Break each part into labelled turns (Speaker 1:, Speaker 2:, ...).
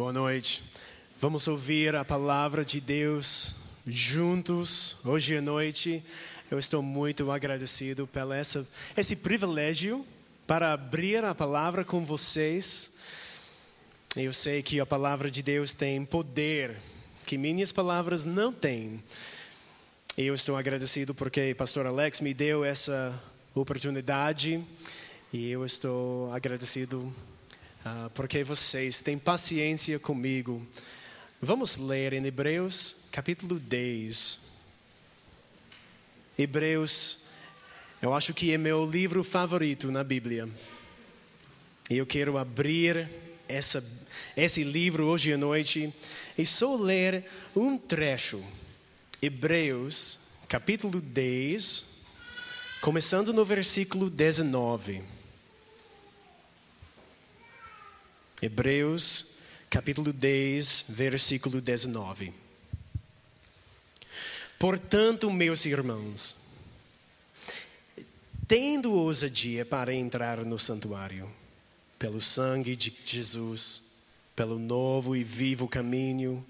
Speaker 1: Boa noite. Vamos ouvir a palavra de Deus juntos hoje à noite. Eu estou muito agradecido pelo essa, esse privilégio para abrir a palavra com vocês. Eu sei que a palavra de Deus tem poder que minhas palavras não têm. Eu estou agradecido porque pastor Alex me deu essa oportunidade e eu estou agradecido uh, porque vocês têm paciência comigo. Vamos ler em Hebreus capítulo 10. Hebreus, eu acho que é meu livro favorito na Bíblia. E eu quero abrir essa, esse livro hoje à noite e só ler um trecho. Hebreus, capítulo 10, começando no versículo 19. Hebreus, capítulo 10, versículo 19. Portanto, meus irmãos, tendo ousadia para entrar no santuário, pelo sangue de Jesus, pelo novo e vivo caminho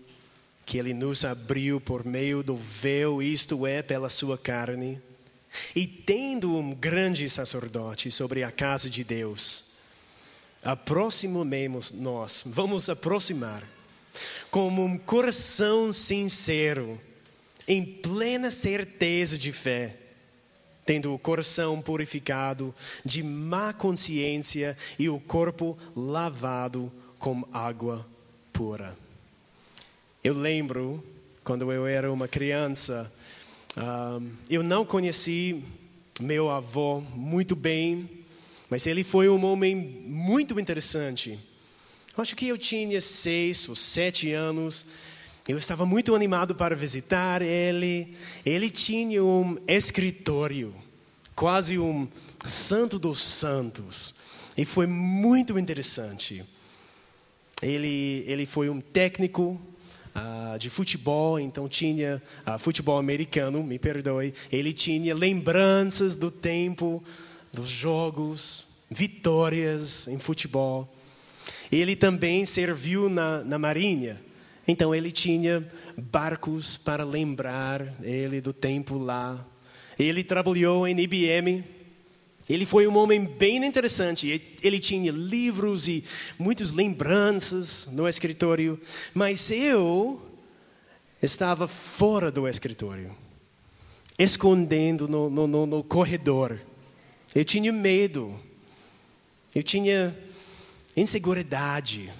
Speaker 1: que Ele nos abriu por meio do véu, isto é, pela Sua carne, e tendo um grande sacerdote sobre a casa de Deus, aproximemos nós, vamos aproximar, com um coração sincero, em plena certeza de fé, tendo o coração purificado de má consciência e o corpo lavado com água pura. Eu lembro, quando eu era uma criança, eu não conheci meu avô muito bem, mas ele foi um homem muito interessante. Acho que eu tinha seis ou sete anos eu estava muito animado para visitar ele. Ele tinha um escritório, quase um santo dos santos. E foi muito interessante. Ele, ele foi um técnico uh, de futebol, então tinha uh, futebol americano, me perdoe. Ele tinha lembranças do tempo dos jogos, vitórias em futebol. Ele também serviu na, na Marinha. Então ele tinha barcos para lembrar ele do tempo lá. Ele trabalhou em IBM. Ele foi um homem bem interessante. Ele tinha livros e muitas lembranças no escritório. Mas eu estava fora do escritório, escondendo no, no, no, no corredor. Eu tinha medo. Eu tinha inseguridade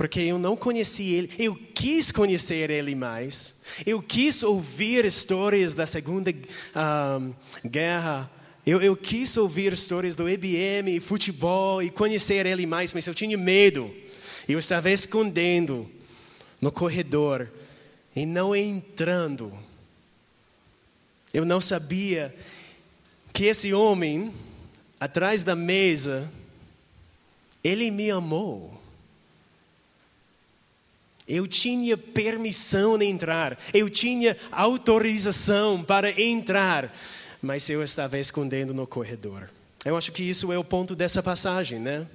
Speaker 1: porque eu não conheci ele. Eu quis conhecer ele mais. Eu quis ouvir histórias da Segunda um, Guerra. Eu, eu, quis ouvir histórias do IBM, futebol e conhecer ele mais, mas eu tinha medo. Eu estava escondendo no corredor e não entrando. Eu não sabia que esse homem, atrás da mesa, ele me amou. Eu tinha permissão de entrar, eu tinha autorização para entrar, mas eu estava escondendo no corredor. Eu acho que isso é o ponto dessa passagem, né?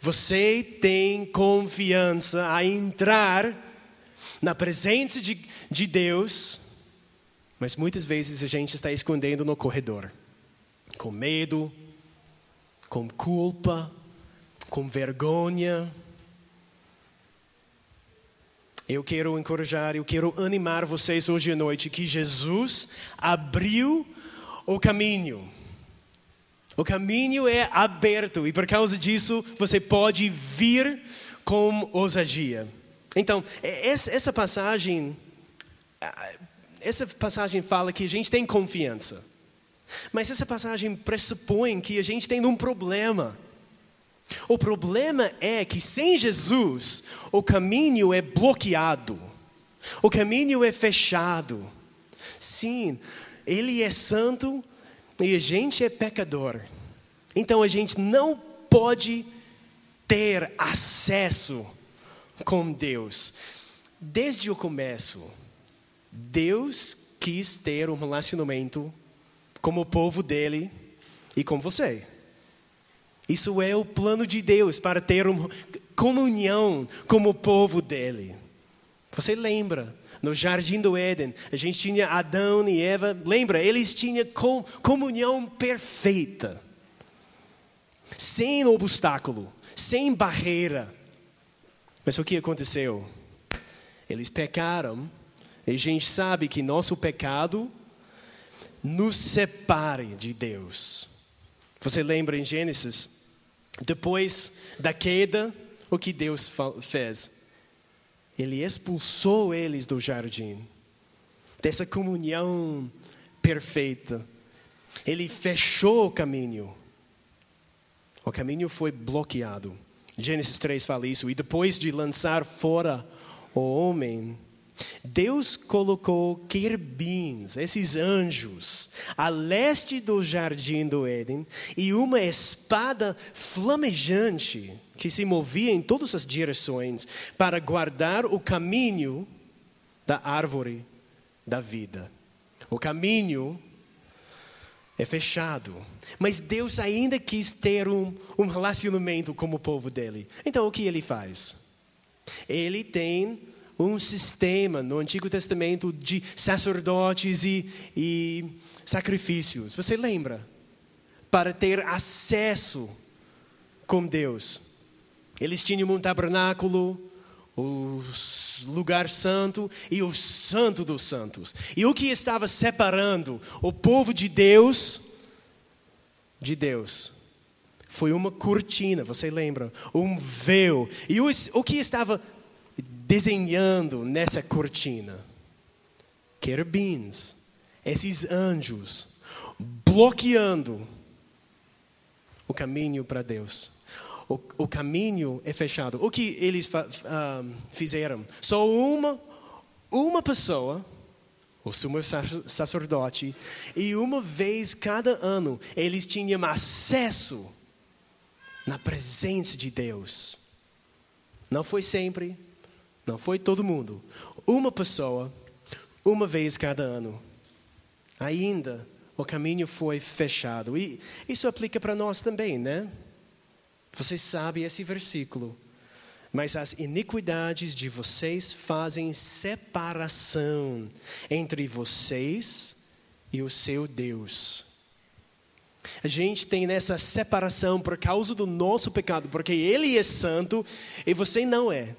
Speaker 1: Você tem confiança a entrar na presença de, de Deus, mas muitas vezes a gente está escondendo no corredor, com medo, com culpa, com vergonha eu quero encorajar, eu quero animar vocês hoje à noite que Jesus abriu o caminho. O caminho é aberto e por causa disso você pode vir com ousadia. Então, essa passagem, essa passagem fala que a gente tem confiança. Mas essa passagem pressupõe que a gente tem um problema. O problema é que sem Jesus, o caminho é bloqueado, o caminho é fechado. Sim, Ele é santo e a gente é pecador. Então a gente não pode ter acesso com Deus. Desde o começo, Deus quis ter um relacionamento com o povo dele e com você. Isso é o plano de Deus para ter um, comunhão como o povo dele. Você lembra? No jardim do Éden, a gente tinha Adão e Eva. Lembra? Eles tinham comunhão perfeita. Sem obstáculo, sem barreira. Mas o que aconteceu? Eles pecaram. E a gente sabe que nosso pecado nos separe de Deus. Você lembra em Gênesis? Depois da queda, o que Deus fez? Ele expulsou eles do jardim, dessa comunhão perfeita. Ele fechou o caminho. O caminho foi bloqueado. Gênesis 3 fala isso. E depois de lançar fora o homem, Deus colocou querubins, esses anjos, a leste do jardim do Éden, e uma espada flamejante que se movia em todas as direções para guardar o caminho da árvore da vida. O caminho é fechado, mas Deus ainda quis ter um, um relacionamento com o povo dele. Então o que ele faz? Ele tem um sistema no Antigo Testamento de sacerdotes e, e sacrifícios. Você lembra? Para ter acesso com Deus. Eles tinham um tabernáculo, o lugar santo e o santo dos santos. E o que estava separando o povo de Deus de Deus foi uma cortina, você lembra? Um véu. E o, o que estava desenhando nessa cortina? Querubins, esses anjos, bloqueando o caminho para Deus o, o caminho é fechado. O que eles uh, fizeram? Só uma, uma pessoa, o sumo sacerdote, e uma vez cada ano eles tinham acesso na presença de Deus. Não foi sempre, não foi todo mundo. Uma pessoa, uma vez cada ano. Ainda o caminho foi fechado. E isso aplica para nós também, né? Você sabe esse versículo. Mas as iniquidades de vocês fazem separação entre vocês e o seu Deus. A gente tem essa separação por causa do nosso pecado, porque Ele é santo e você não é.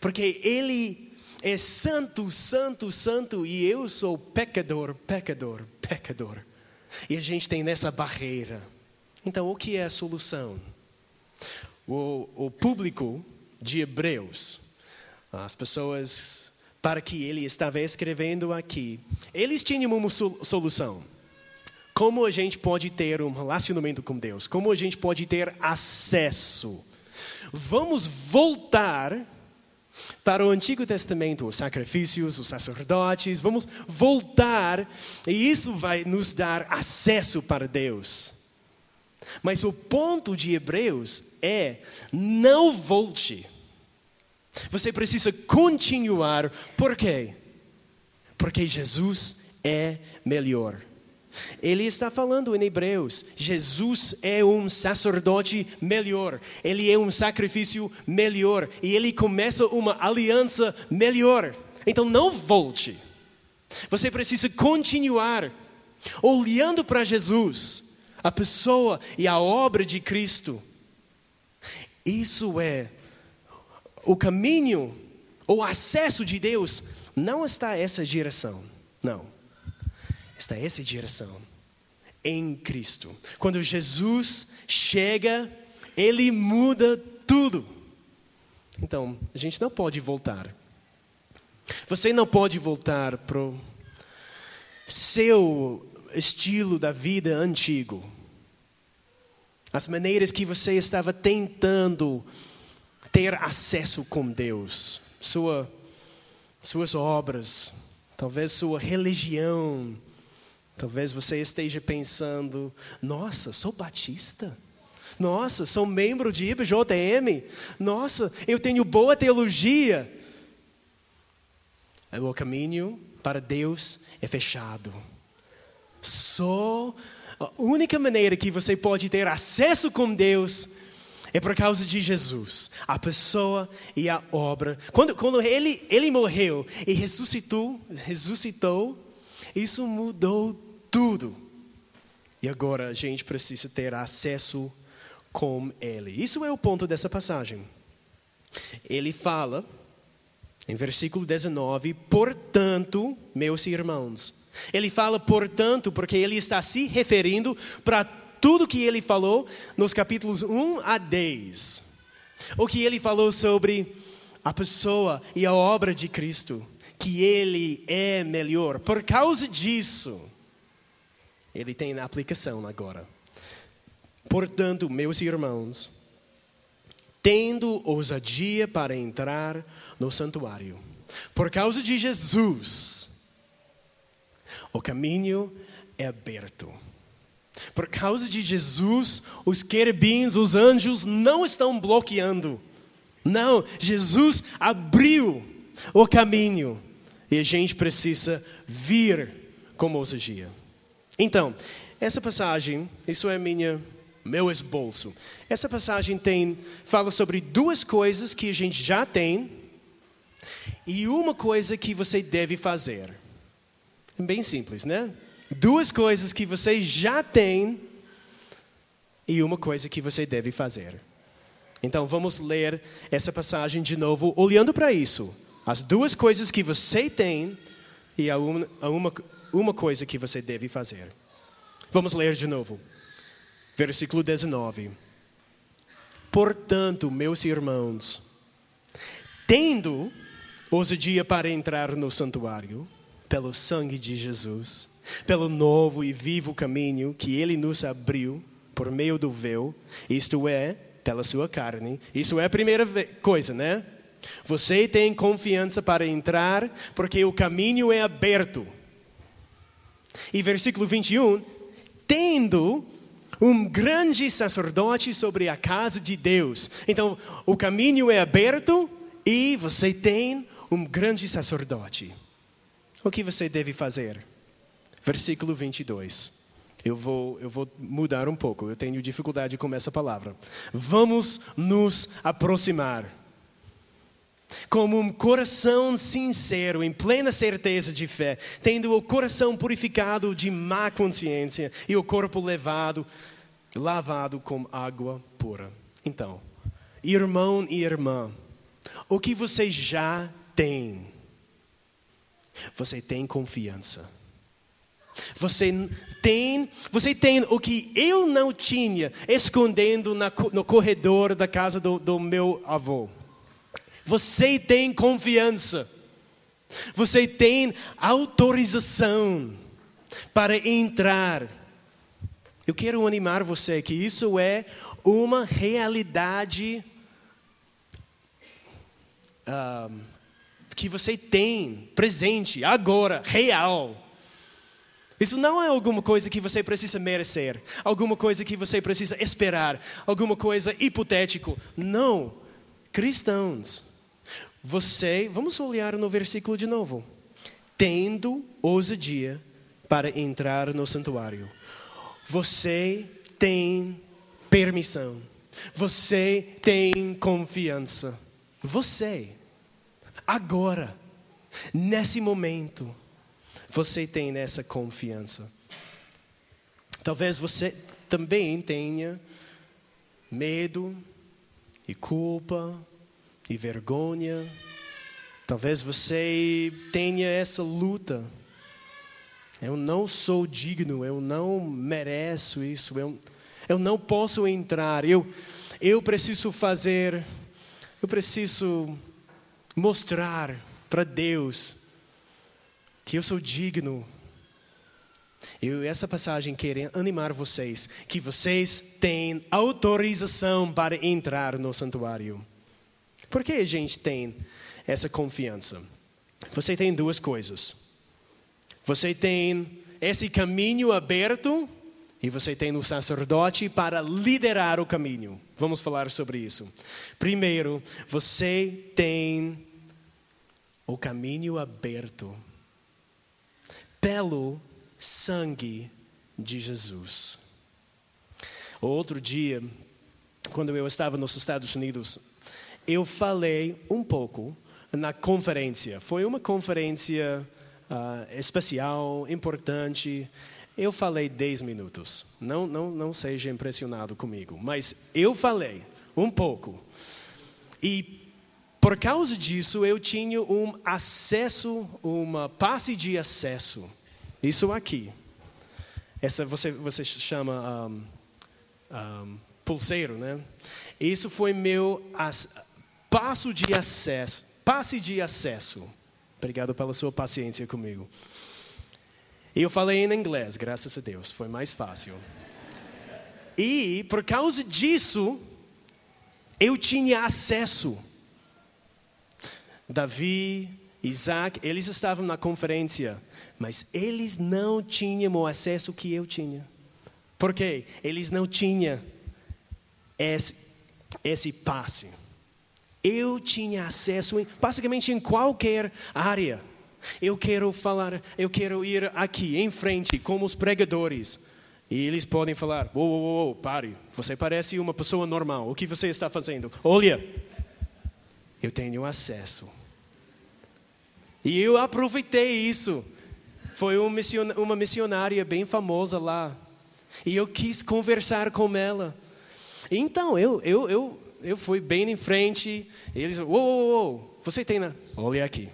Speaker 1: Porque Ele é santo, santo, santo e eu sou pecador, pecador, pecador. E a gente tem nessa barreira. Então, o que é a solução? o, o público de Hebreus, as pessoas para que ele estava escrevendo aqui, eles tinham uma solução. Como a gente pode ter um relacionamento com Deus? Como a gente pode ter acesso? Vamos voltar para o Antigo Testamento, os sacrifícios, os sacerdotes, vamos voltar e isso vai nos dar acesso para Deus. Mas o ponto de Hebreus é: não volte. Você precisa continuar. Por quê? Porque Jesus é melhor. Ele está falando em Hebreus: Jesus é um sacerdote melhor, ele é um sacrifício melhor e ele começa uma aliança melhor. Então não volte. Você precisa continuar olhando para Jesus a pessoa e a obra de Cristo. Isso é o caminho, o acesso de Deus não está essa direção. Não. Está essa direção em Cristo. Quando Jesus chega, ele muda tudo. Então, a gente não pode voltar. Você não pode voltar para o seu estilo da vida antigo as maneiras que você estava tentando ter acesso com Deus, sua, suas obras, talvez sua religião. Talvez você esteja pensando: nossa, sou batista. Nossa, sou membro de IBJM. Nossa, eu tenho boa teologia. O caminho para Deus é fechado. Só a única maneira que você pode ter acesso com Deus é por causa de Jesus, a pessoa e a obra. Quando, quando ele, ele morreu e ressuscitou, ressuscitou, isso mudou tudo. E agora a gente precisa ter acesso com Ele. Isso é o ponto dessa passagem. Ele fala, em versículo 19, portanto, meus irmãos. Ele fala, portanto, porque ele está se referindo para tudo que ele falou nos capítulos 1 a 10. O que ele falou sobre a pessoa e a obra de Cristo, que ele é melhor. Por causa disso, ele tem aplicação agora. Portanto, meus irmãos, tendo ousadia para entrar no santuário, por causa de Jesus, o caminho é aberto. Por causa de Jesus, os querubins, os anjos não estão bloqueando. Não, Jesus abriu o caminho e a gente precisa vir com ousadia. Então, essa passagem, isso é minha meu esbolso. Essa passagem tem fala sobre duas coisas que a gente já tem e uma coisa que você deve fazer. Bem simples, né? Duas coisas que você já tem e uma coisa que você deve fazer. Então vamos ler essa passagem de novo, olhando para isso. As duas coisas que você tem e a uma, a uma, uma coisa que você deve fazer. Vamos ler de novo. Versículo 19. Portanto, meus irmãos, tendo ousadia para entrar no santuário, pelo sangue de Jesus, pelo novo e vivo caminho que ele nos abriu por meio do véu, isto é, pela sua carne. Isso é a primeira coisa, né? Você tem confiança para entrar, porque o caminho é aberto. E versículo 21, tendo um grande sacerdote sobre a casa de Deus. Então, o caminho é aberto e você tem um grande sacerdote. O que você deve fazer? Versículo 22. Eu vou, eu vou mudar um pouco, eu tenho dificuldade com essa palavra. Vamos nos aproximar. Como um coração sincero, em plena certeza de fé, tendo o coração purificado de má consciência e o corpo levado, lavado com água pura. Então, irmão e irmã, o que você já tem? Você tem confiança. Você tem, você tem o que eu não tinha escondendo na, no corredor da casa do, do meu avô. Você tem confiança. Você tem autorização para entrar. Eu quero animar você que isso é uma realidade uh, que você tem presente agora, real. Isso não é alguma coisa que você precisa merecer, alguma coisa que você precisa esperar, alguma coisa hipotético. Não. Cristãos, você, vamos olhar no versículo de novo. Tendo ousadia para entrar no santuário. Você tem permissão. Você tem confiança. Você, agora, nesse momento, você tem essa confiança. Talvez você também tenha medo e culpa e vergonha. Talvez você tenha essa luta. Eu não sou digno, eu não mereço isso, eu, eu não posso entrar, eu, eu preciso fazer, eu preciso mostrar para Deus que eu sou digno. Eu, essa passagem quer animar vocês, que vocês têm autorização para entrar no santuário. Por que a gente tem essa confiança? Você tem duas coisas. Você tem esse caminho aberto e você tem o sacerdote para liderar o caminho. Vamos falar sobre isso. Primeiro, você tem o caminho aberto pelo sangue de Jesus. Outro dia, quando eu estava nos Estados Unidos, eu falei um pouco na conferência. Foi uma conferência uh, especial, importante. Eu falei 10 minutos. Não, não, não seja impressionado comigo, mas eu falei um pouco. E por causa disso, eu tinha um acesso, uma passe de acesso. Isso aqui. Essa você, você chama um, um, pulseiro, né? Isso foi meu passo de acesso, passe de acesso. Obrigado pela sua paciência comigo. E eu falei em inglês, graças a Deus, foi mais fácil. E por causa disso, eu tinha acesso. Davi, Isaac, eles estavam na conferência, mas eles não tinham o acesso que eu tinha. Por quê? Eles não tinham esse, esse passe. Eu tinha acesso, em, basicamente, em qualquer área. Eu quero falar, eu quero ir aqui em frente como os pregadores. E eles podem falar: "Uou, uou, uou, pare, você parece uma pessoa normal. O que você está fazendo? Olha, eu tenho acesso. E eu aproveitei isso. Foi uma missionária bem famosa lá. E eu quis conversar com ela. Então, eu, eu, eu, eu fui bem em frente. Eles, uou, uou, uou, você tem, na... olha aqui.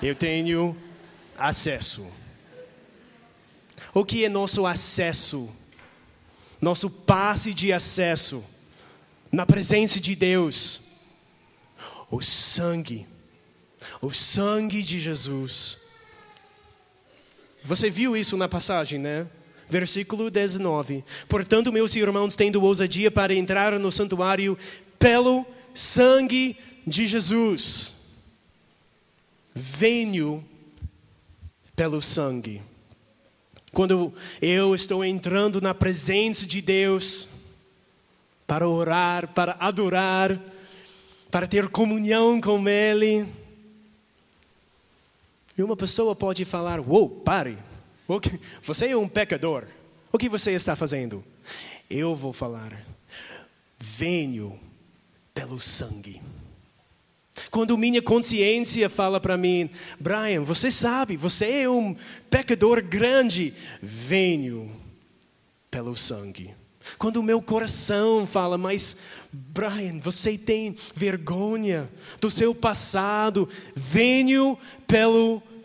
Speaker 1: Eu tenho acesso. O que é nosso acesso? Nosso passe de acesso na presença de Deus. O sangue. O sangue de Jesus. Você viu isso na passagem, né? Versículo 19. Portanto, meus irmãos, tendo ousadia para entrar no santuário pelo sangue de Jesus. Venho pelo sangue. Quando eu estou entrando na presença de Deus para orar, para adorar, para ter comunhão com Ele. E uma pessoa pode falar: Uou, pare, você é um pecador. O que você está fazendo? Eu vou falar: Venho pelo sangue. Quando minha consciência fala para mim, Brian, você sabe, você é um pecador grande, venho pelo sangue. Quando o meu coração fala, mas Brian, você tem vergonha do seu passado, venho pelo sangue.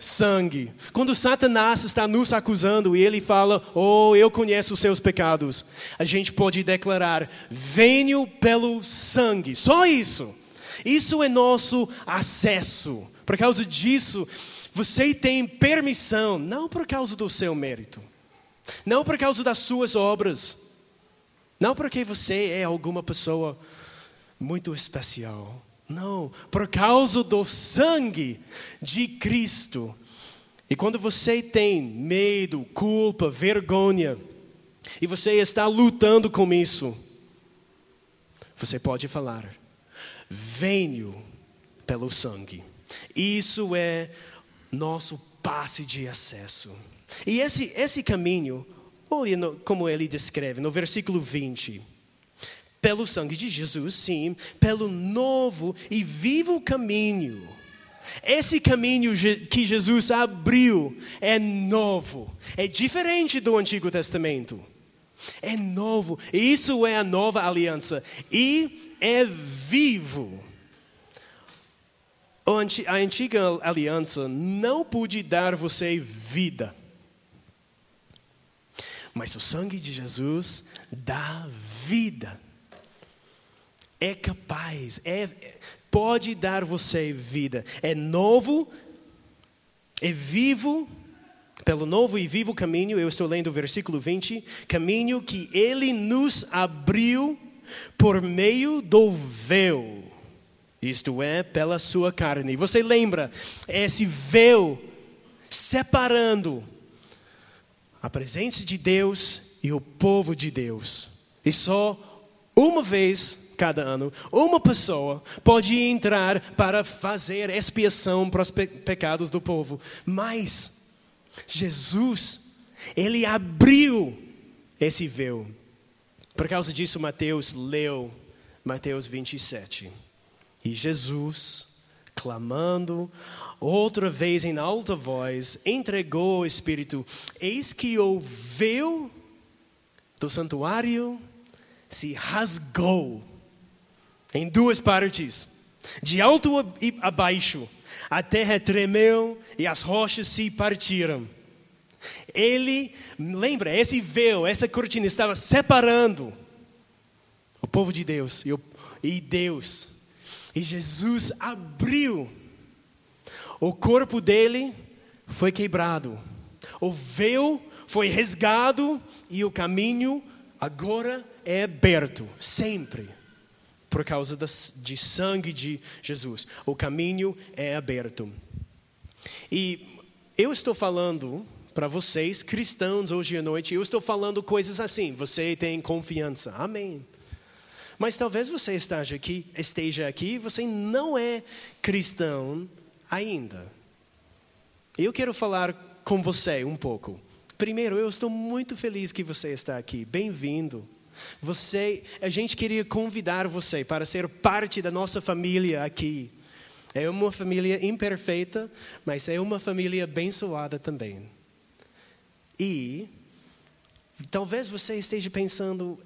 Speaker 1: Quando Satanás está nos acusando e ele fala, oh, eu conheço os seus pecados, a gente pode declarar, venho pelo sangue. Só isso. Isso é nosso acesso. Por causa disso, você tem permissão, não por causa do seu mérito, não por causa das suas obras, não porque você é alguma pessoa muito especial. Não, por causa do sangue de Cristo. E quando você tem medo, culpa, vergonha, e você está lutando com isso, você pode falar: venho pelo sangue. Isso é nosso passe de acesso. E esse, esse caminho, olha como ele descreve no versículo 20. Pelo sangue de Jesus, sim, pelo novo e vivo caminho. Esse caminho que Jesus abriu é novo, é diferente do Antigo Testamento. É novo, isso é a nova aliança. E é vivo. A antiga aliança não pôde dar você vida. Mas o sangue de Jesus dá vida. É capaz, é, pode dar você vida. É novo, é vivo, pelo novo e vivo caminho, eu estou lendo o versículo 20, caminho que ele nos abriu por meio do véu, isto é, pela sua carne. Você lembra esse véu separando a presença de Deus e o povo de Deus. E só uma vez cada ano, uma pessoa pode entrar para fazer expiação para os pecados do povo. Mas Jesus, ele abriu esse véu Por causa disso, Mateus leu Mateus 27. E Jesus, clamando outra vez em alta voz, entregou o Espírito. Eis que o véu do santuário se rasgou em duas partes, de alto a baixo. A terra tremeu e as rochas se partiram. Ele, lembra, esse véu, essa cortina estava separando o povo de Deus e, o, e Deus. E Jesus abriu. O corpo dele foi quebrado. O véu foi resgado e o caminho agora é aberto, sempre, por causa de sangue de Jesus. O caminho é aberto. E eu estou falando para vocês, cristãos, hoje à noite, eu estou falando coisas assim, você tem confiança, amém. Mas talvez você esteja aqui, esteja aqui, você não é cristão ainda. Eu quero falar com você um pouco. Primeiro, eu estou muito feliz que você está aqui. Bem-vindo. Você, a gente queria convidar você para ser parte da nossa família aqui. É uma família imperfeita, mas é uma família abençoada também. E talvez você esteja pensando: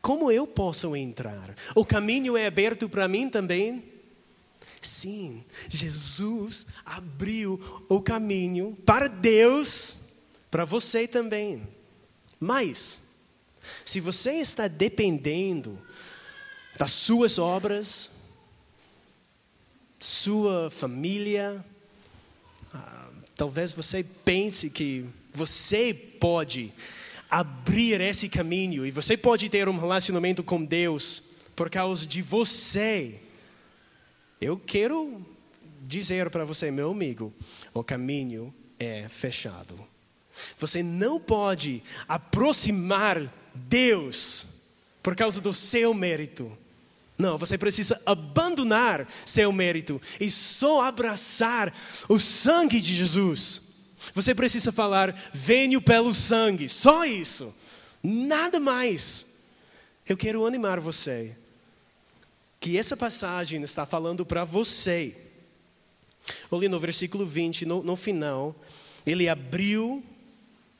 Speaker 1: como eu posso entrar? O caminho é aberto para mim também? Sim, Jesus abriu o caminho para Deus, para você também. Mas, se você está dependendo das suas obras, sua família, ah, talvez você pense que você pode abrir esse caminho e você pode ter um relacionamento com Deus por causa de você. Eu quero dizer para você, meu amigo, o caminho é fechado. Você não pode aproximar Deus por causa do seu mérito. Não, você precisa abandonar seu mérito e só abraçar o sangue de Jesus. Você precisa falar: venho pelo sangue, só isso, nada mais. Eu quero animar você, que essa passagem está falando para você. Olha no versículo 20, no, no final, ele abriu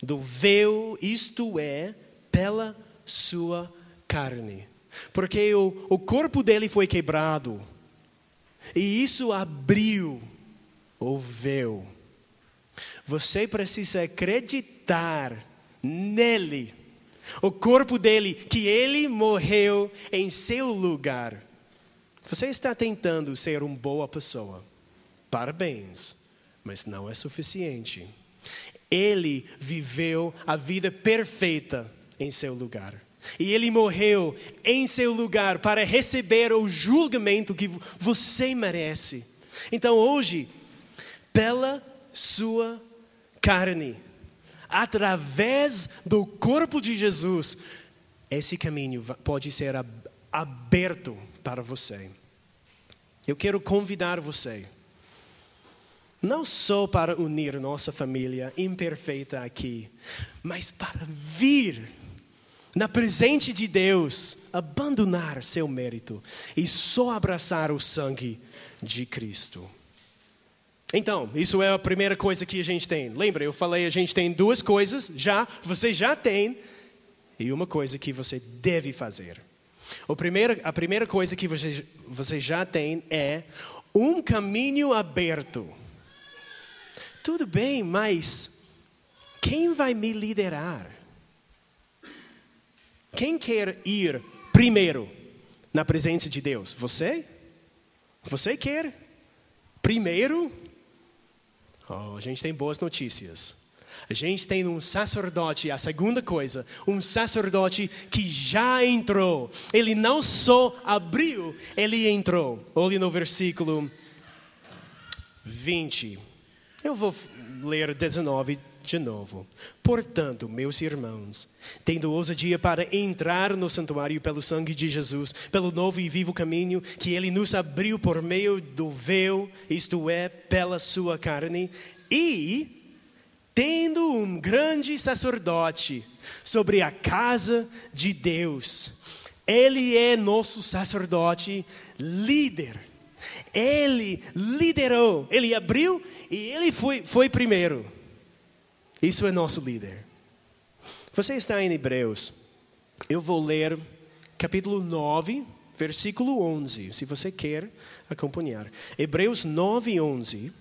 Speaker 1: do véu, isto é, pela sua carne. Porque o, o corpo dele foi quebrado, e isso abriu o véu você precisa acreditar nele, o corpo dele, que ele morreu em seu lugar. Você está tentando ser uma boa pessoa. Parabéns, mas não é suficiente. Ele viveu a vida perfeita em seu lugar. E ele morreu em seu lugar para receber o julgamento que você merece. Então hoje, pela sua carne. Através do corpo de Jesus, esse caminho pode ser aberto para você. Eu quero convidar você, não só para unir nossa família imperfeita aqui, mas para vir na presença de Deus, abandonar seu mérito e só abraçar o sangue de Cristo. Então, isso é a primeira coisa que a gente tem. Lembra, eu falei, a gente tem duas coisas, já, você já tem, e uma coisa que você deve fazer. O primeiro, a primeira coisa que você, você já tem é um caminho aberto. Tudo bem, mas quem vai me liderar? Quem quer ir primeiro na presença de Deus? Você? Você quer? Primeiro? Oh, a gente tem boas notícias. A gente tem um sacerdote, a segunda coisa, um sacerdote que já entrou. Ele não só abriu, ele entrou. Olhe no versículo 20. Eu vou ler 19 de novo. Portanto, meus irmãos, tendo ousadia para entrar no santuário pelo sangue de Jesus, pelo novo e vivo caminho que ele nos abriu por meio do véu, isto é, pela sua carne, e tendo um grande sacerdote sobre a casa de Deus. Ele é nosso sacerdote líder. Ele liderou, ele abriu e ele foi, foi primeiro. Isso é nosso líder. Você está em Hebreus. Eu vou ler capítulo 9, versículo 11, se você quer acompanhar. Hebreus 9, 11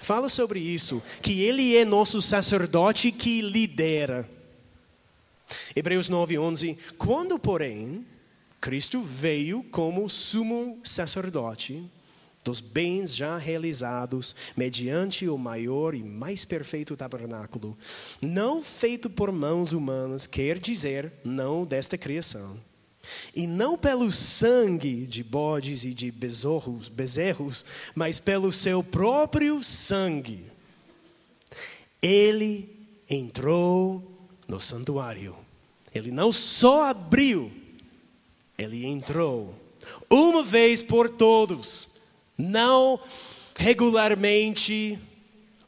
Speaker 1: fala sobre isso, que ele é nosso sacerdote que lidera. Hebreus 9, 11. Quando, porém, Cristo veio como sumo sacerdote dos bens já realizados mediante o maior e mais perfeito tabernáculo, não feito por mãos humanas, quer dizer, não desta criação e não pelo sangue de bodes e de bezerros, bezerros, mas pelo seu próprio sangue. Ele entrou no santuário. Ele não só abriu, ele entrou uma vez por todos, não regularmente,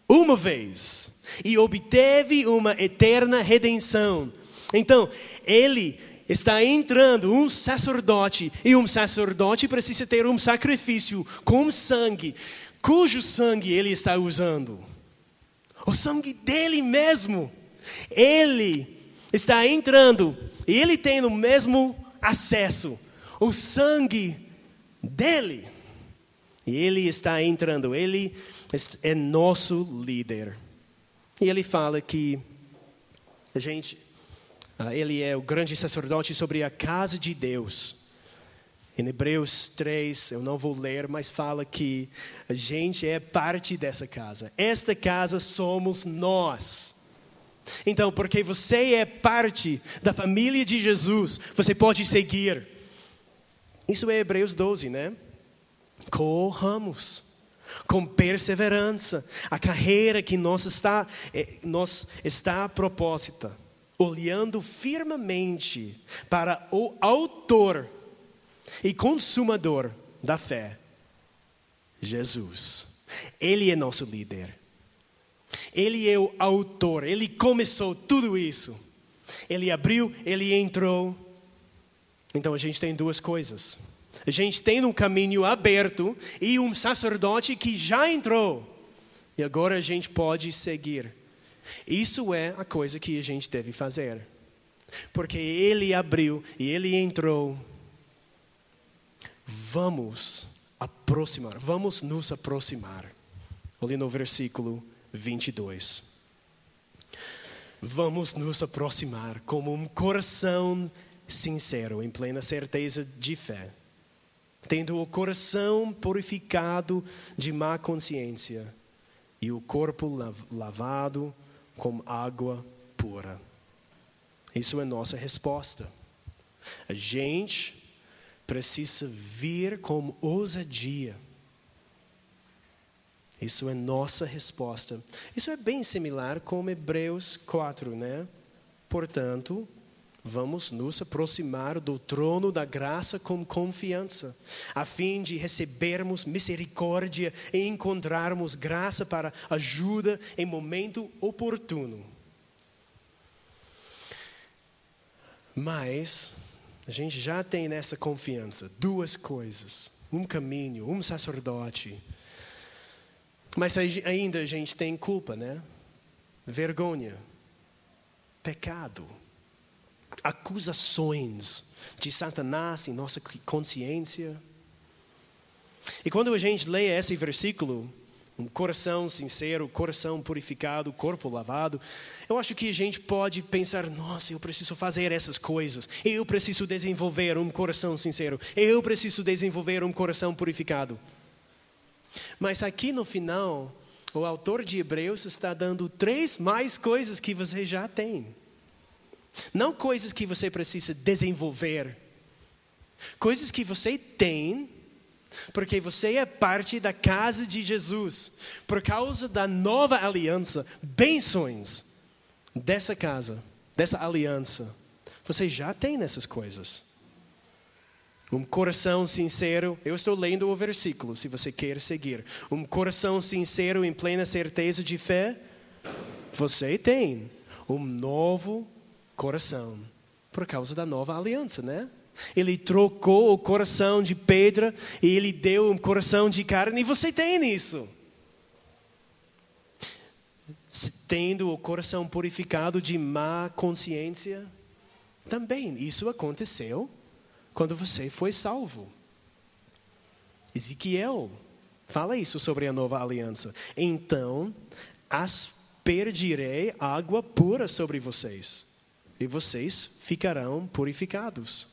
Speaker 1: uma vez, e obteve uma eterna redenção. Então, ele está entrando um sacerdote, e um sacerdote precisa ter um sacrifício com sangue, cujo sangue ele está usando? O sangue dele mesmo. Ele está entrando, e ele tem o mesmo acesso, o sangue dele. E ele está entrando, ele é nosso líder. E ele fala que a gente ah, ele é o grande sacerdote sobre a casa de Deus. Em Hebreus 3, eu não vou ler, mas fala que a gente é parte dessa casa. Esta casa somos nós. Então, porque você é parte da família de Jesus, você pode seguir. Isso é Hebreus 12, né? Corramos com perseverança a carreira que nós está, eh, nós está a propósito olhando firmemente para o Autor e Consumador da fé, Jesus. Ele é nosso líder. Ele é o autor, ele começou tudo isso. Ele abriu, ele entrou. Então a gente tem duas coisas. A gente tem um caminho aberto e um sacerdote que já entrou. E agora a gente pode seguir isso é a coisa que a gente deve fazer. Porque ele abriu e ele entrou. Vamos aproximar, vamos nos aproximar. Olhe no versículo 22. Vamos nos aproximar com um coração sincero, em plena certeza de fé, tendo o coração purificado de má consciência e o corpo lavado com água pura. Isso é nossa resposta. A gente precisa vir com ousadia. Isso é nossa resposta. Isso é bem similar com Hebreus 4, né? Portanto, vamos nos aproximar do trono da graça com confiança, a fim de recebermos misericórdia e encontrarmos graça para ajuda em momento oportuno. Mas a gente já tem nessa confiança duas coisas: um caminho, um sacerdote. Mas ainda a gente tem culpa, né? Vergonha, pecado acusações de Satanás em nossa consciência. E quando a gente lê esse versículo, um coração sincero, coração purificado, corpo lavado, eu acho que a gente pode pensar: nossa, eu preciso fazer essas coisas, eu preciso desenvolver um coração sincero, eu preciso desenvolver um coração purificado. Mas aqui no final, o autor de Hebreus está dando três mais coisas que você já tem. Não coisas que você precisa desenvolver. Coisas que você tem, porque você é parte da casa de Jesus. Por causa da nova aliança, bênçãos dessa casa, dessa aliança. Você já tem essas coisas. Um coração sincero, eu estou lendo o versículo, se você quer seguir. Um coração sincero em plena certeza de fé, você tem um novo coração por causa da nova aliança, né? Ele trocou o coração de pedra e ele deu um coração de carne, e você tem isso. Tendo o coração purificado de má consciência, também isso aconteceu quando você foi salvo. Ezequiel fala isso sobre a nova aliança. Então, aspergirei água pura sobre vocês, e vocês ficarão purificados.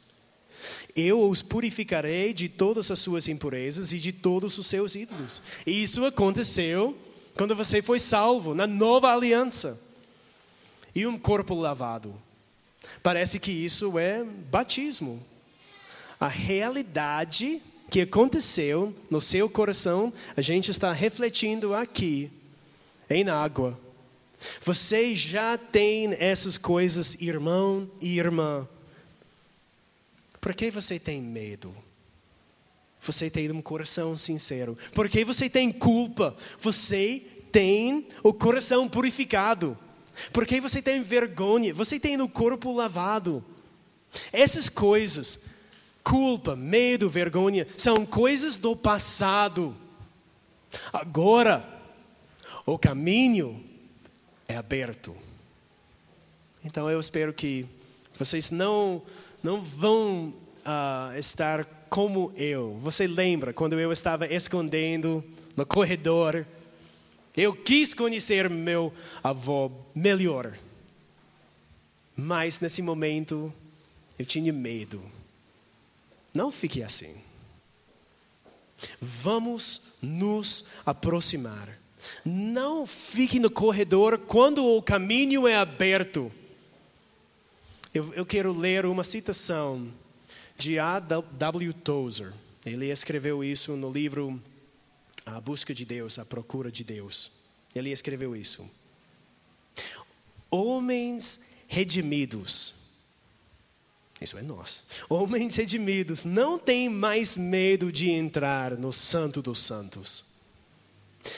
Speaker 1: Eu os purificarei de todas as suas impurezas e de todos os seus ídolos. E isso aconteceu quando você foi salvo, na nova aliança. E um corpo lavado. Parece que isso é batismo. A realidade que aconteceu no seu coração, a gente está refletindo aqui, em água. Você já tem essas coisas, irmão e irmã. Por que você tem medo? Você tem um coração sincero. Por que você tem culpa? Você tem o coração purificado. Por que você tem vergonha? Você tem o corpo lavado. Essas coisas, culpa, medo, vergonha, são coisas do passado. Agora, o caminho é aberto. Então eu espero que vocês não não vão uh, estar como eu. Você lembra quando eu estava escondendo no corredor? Eu quis conhecer meu avô melhor. Mas nesse momento eu tinha medo. Não fique assim. Vamos nos aproximar. Não fique no corredor quando o caminho é aberto. Eu, eu quero ler uma citação de A. W. Tozer. Ele escreveu isso no livro A Busca de Deus, A Procura de Deus. Ele escreveu isso. Homens redimidos. Isso é nós. Homens redimidos não têm mais medo de entrar no Santo dos Santos.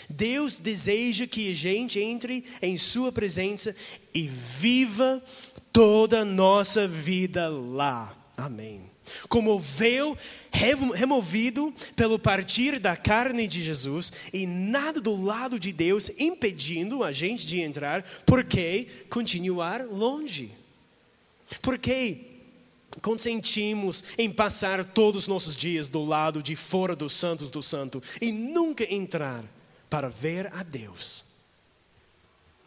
Speaker 1: Deus deseja que a gente entre em Sua presença e viva toda a nossa vida lá. Amém. Como véu removido pelo partir da carne de Jesus e nada do lado de Deus impedindo a gente de entrar, por que continuar longe? Por que consentimos em passar todos os nossos dias do lado de fora dos santos do santo e nunca entrar para ver a Deus?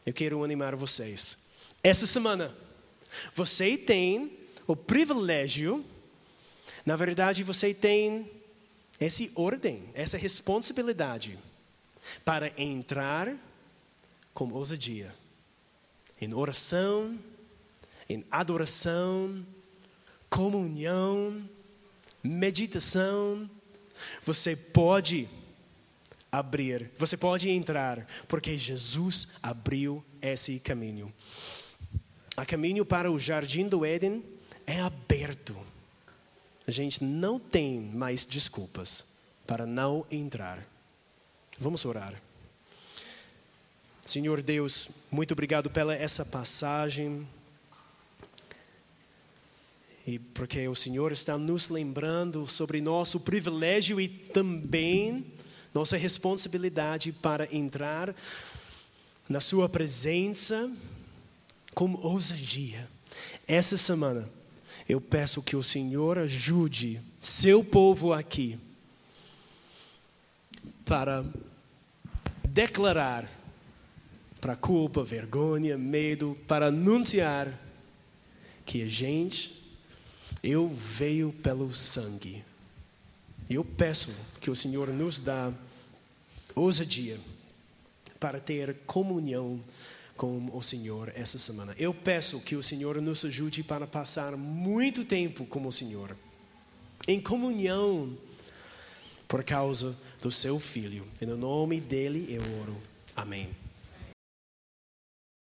Speaker 1: Eu quero animar vocês. Essa semana, você tem o privilégio, na verdade, você tem essa ordem, essa responsabilidade para entrar com ousadia em oração, em adoração, comunhão, meditação. Você pode abrir, você pode entrar, porque Jesus abriu esse caminho a caminho para o jardim do Éden é aberto. A gente não tem mais desculpas para não entrar. Vamos orar. Senhor Deus, muito obrigado pela essa passagem. E porque o Senhor está nos lembrando sobre nosso privilégio e também nossa responsabilidade para entrar na Sua presença com ousadia. Essa semana, eu peço que o Senhor ajude seu povo aqui para declarar para culpa, vergonha, medo, para anunciar que a gente, eu veio pelo sangue. Eu peço que o Senhor nos dá ousadia para ter comunhão com o Senhor essa semana. Eu peço que o Senhor nos ajude para passar muito tempo com o Senhor, em comunhão, por causa do seu Filho. E no nome dele eu oro. Amém.